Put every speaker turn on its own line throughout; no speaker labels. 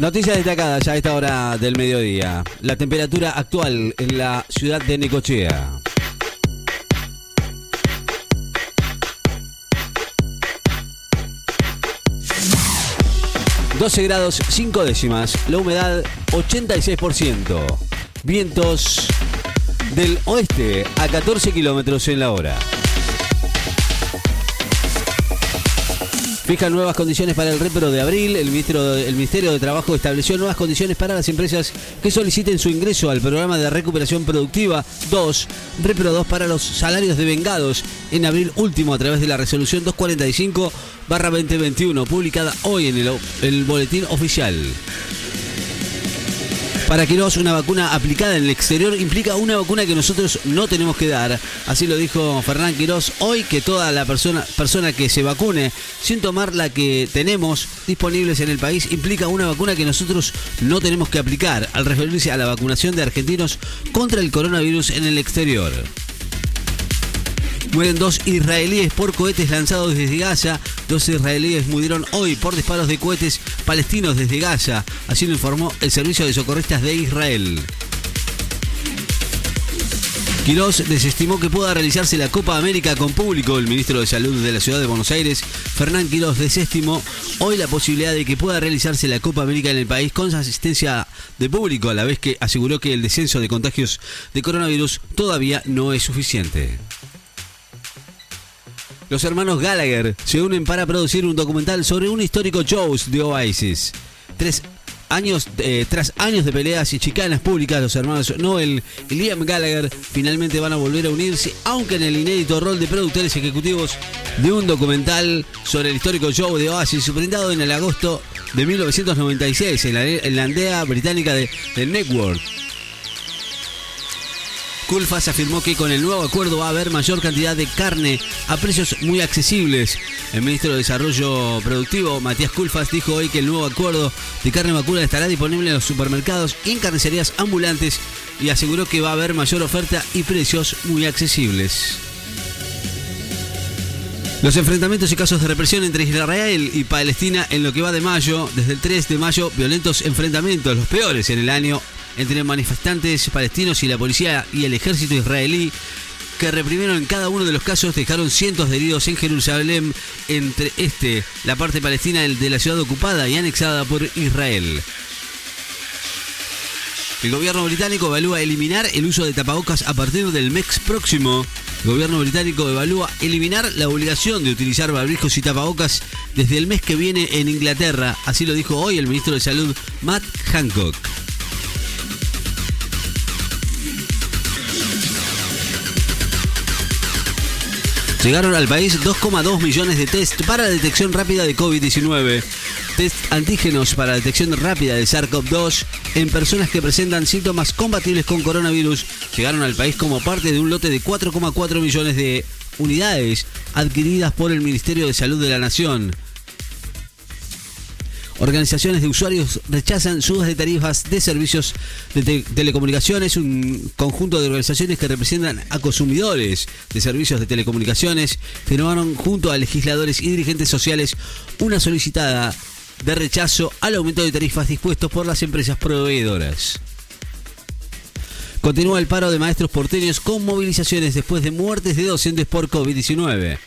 Noticias destacadas ya a esta hora del mediodía. La temperatura actual en la ciudad de Necochea. 12 grados 5 décimas, la humedad 86%, vientos del oeste a 14 kilómetros en la hora. Fija nuevas condiciones para el repro de abril. El, el Ministerio de Trabajo estableció nuevas condiciones para las empresas que soliciten su ingreso al programa de recuperación productiva 2, repro 2 para los salarios de vengados en abril último a través de la resolución 245 2021, publicada hoy en el boletín oficial. Para Quirós, una vacuna aplicada en el exterior implica una vacuna que nosotros no tenemos que dar. Así lo dijo Fernán Quirós hoy, que toda la persona, persona que se vacune sin tomar la que tenemos disponibles en el país implica una vacuna que nosotros no tenemos que aplicar, al referirse a la vacunación de argentinos contra el coronavirus en el exterior. Mueren dos israelíes por cohetes lanzados desde Gaza. Dos israelíes murieron hoy por disparos de cohetes palestinos desde Gaza. Así lo informó el Servicio de Socorristas de Israel. Quirós desestimó que pueda realizarse la Copa América con público. El ministro de Salud de la Ciudad de Buenos Aires, Fernán Quirós, desestimó hoy la posibilidad de que pueda realizarse la Copa América en el país con asistencia de público, a la vez que aseguró que el descenso de contagios de coronavirus todavía no es suficiente. Los hermanos Gallagher se unen para producir un documental sobre un histórico show de Oasis. Tres años, eh, tras años de peleas y chicanas públicas, los hermanos Noel y Liam Gallagher finalmente van a volver a unirse, aunque en el inédito rol de productores ejecutivos de un documental sobre el histórico show de Oasis, brindado en el agosto de 1996 en la, en la aldea británica de The Network. Culfas afirmó que con el nuevo acuerdo va a haber mayor cantidad de carne a precios muy accesibles. El ministro de Desarrollo Productivo, Matías Culfas, dijo hoy que el nuevo acuerdo de carne vacuna estará disponible en los supermercados y en carnicerías ambulantes y aseguró que va a haber mayor oferta y precios muy accesibles. Los enfrentamientos y casos de represión entre Israel y Palestina en lo que va de mayo, desde el 3 de mayo, violentos enfrentamientos, los peores en el año, entre manifestantes palestinos y la policía y el ejército israelí que reprimieron en cada uno de los casos, dejaron cientos de heridos en Jerusalén, entre este, la parte palestina de la ciudad ocupada y anexada por Israel. El gobierno británico evalúa eliminar el uso de tapabocas a partir del mes próximo. El gobierno británico evalúa eliminar la obligación de utilizar barbijos y tapabocas desde el mes que viene en Inglaterra. Así lo dijo hoy el ministro de Salud, Matt Hancock. Llegaron al país 2,2 millones de test para detección rápida de COVID-19. Test antígenos para detección rápida de SARS-CoV-2 en personas que presentan síntomas compatibles con coronavirus llegaron al país como parte de un lote de 4,4 millones de unidades adquiridas por el Ministerio de Salud de la Nación. Organizaciones de usuarios rechazan subas de tarifas de servicios de telecomunicaciones, un conjunto de organizaciones que representan a consumidores de servicios de telecomunicaciones firmaron junto a legisladores y dirigentes sociales una solicitada de rechazo al aumento de tarifas dispuestos por las empresas proveedoras. Continúa el paro de maestros porteños con movilizaciones después de muertes de docentes por COVID-19.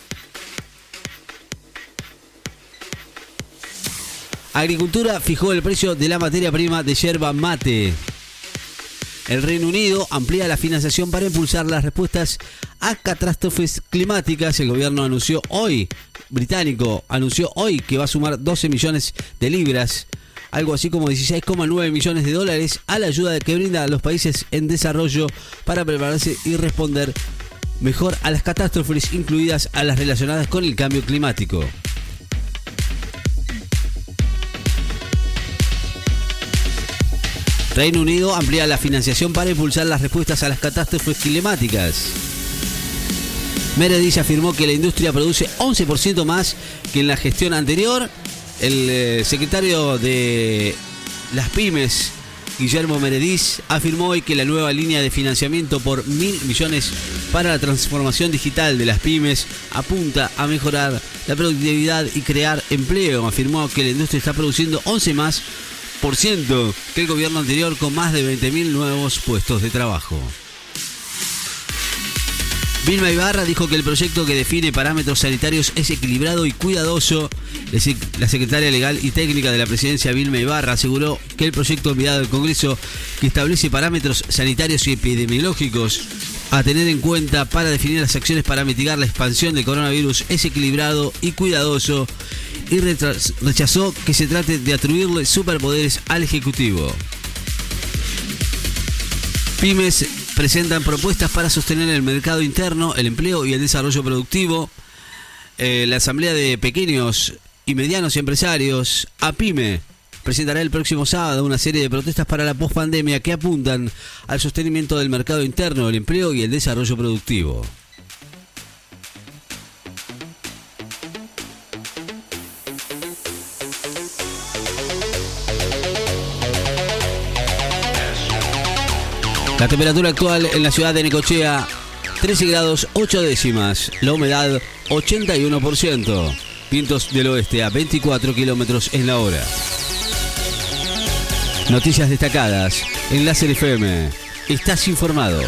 Agricultura fijó el precio de la materia prima de yerba mate. El Reino Unido amplía la financiación para impulsar las respuestas a catástrofes climáticas. El gobierno anunció hoy, británico, anunció hoy que va a sumar 12 millones de libras, algo así como 16,9 millones de dólares, a la ayuda que brinda a los países en desarrollo para prepararse y responder mejor a las catástrofes, incluidas a las relacionadas con el cambio climático. Reino Unido amplía la financiación para impulsar las respuestas a las catástrofes climáticas. Meredith afirmó que la industria produce 11% más que en la gestión anterior. El eh, secretario de las pymes, Guillermo Meredith, afirmó hoy que la nueva línea de financiamiento por mil millones para la transformación digital de las pymes apunta a mejorar la productividad y crear empleo. Afirmó que la industria está produciendo 11 más 2% que el gobierno anterior con más de 20.000 nuevos puestos de trabajo. Vilma Ibarra dijo que el proyecto que define parámetros sanitarios es equilibrado y cuidadoso. La secretaria legal y técnica de la presidencia, Vilma Ibarra, aseguró que el proyecto enviado al Congreso que establece parámetros sanitarios y epidemiológicos a tener en cuenta para definir las acciones para mitigar la expansión del coronavirus es equilibrado y cuidadoso y rechazó que se trate de atribuirle superpoderes al Ejecutivo. Pymes presentan propuestas para sostener el mercado interno, el empleo y el desarrollo productivo. Eh, la Asamblea de Pequeños y Medianos Empresarios, APYME, presentará el próximo sábado una serie de protestas para la pospandemia que apuntan al sostenimiento del mercado interno, el empleo y el desarrollo productivo. La temperatura actual en la ciudad de Necochea, 13 grados 8 décimas. La humedad, 81%. Vientos del oeste a 24 kilómetros en la hora. Noticias destacadas en Láser FM. Estás informado.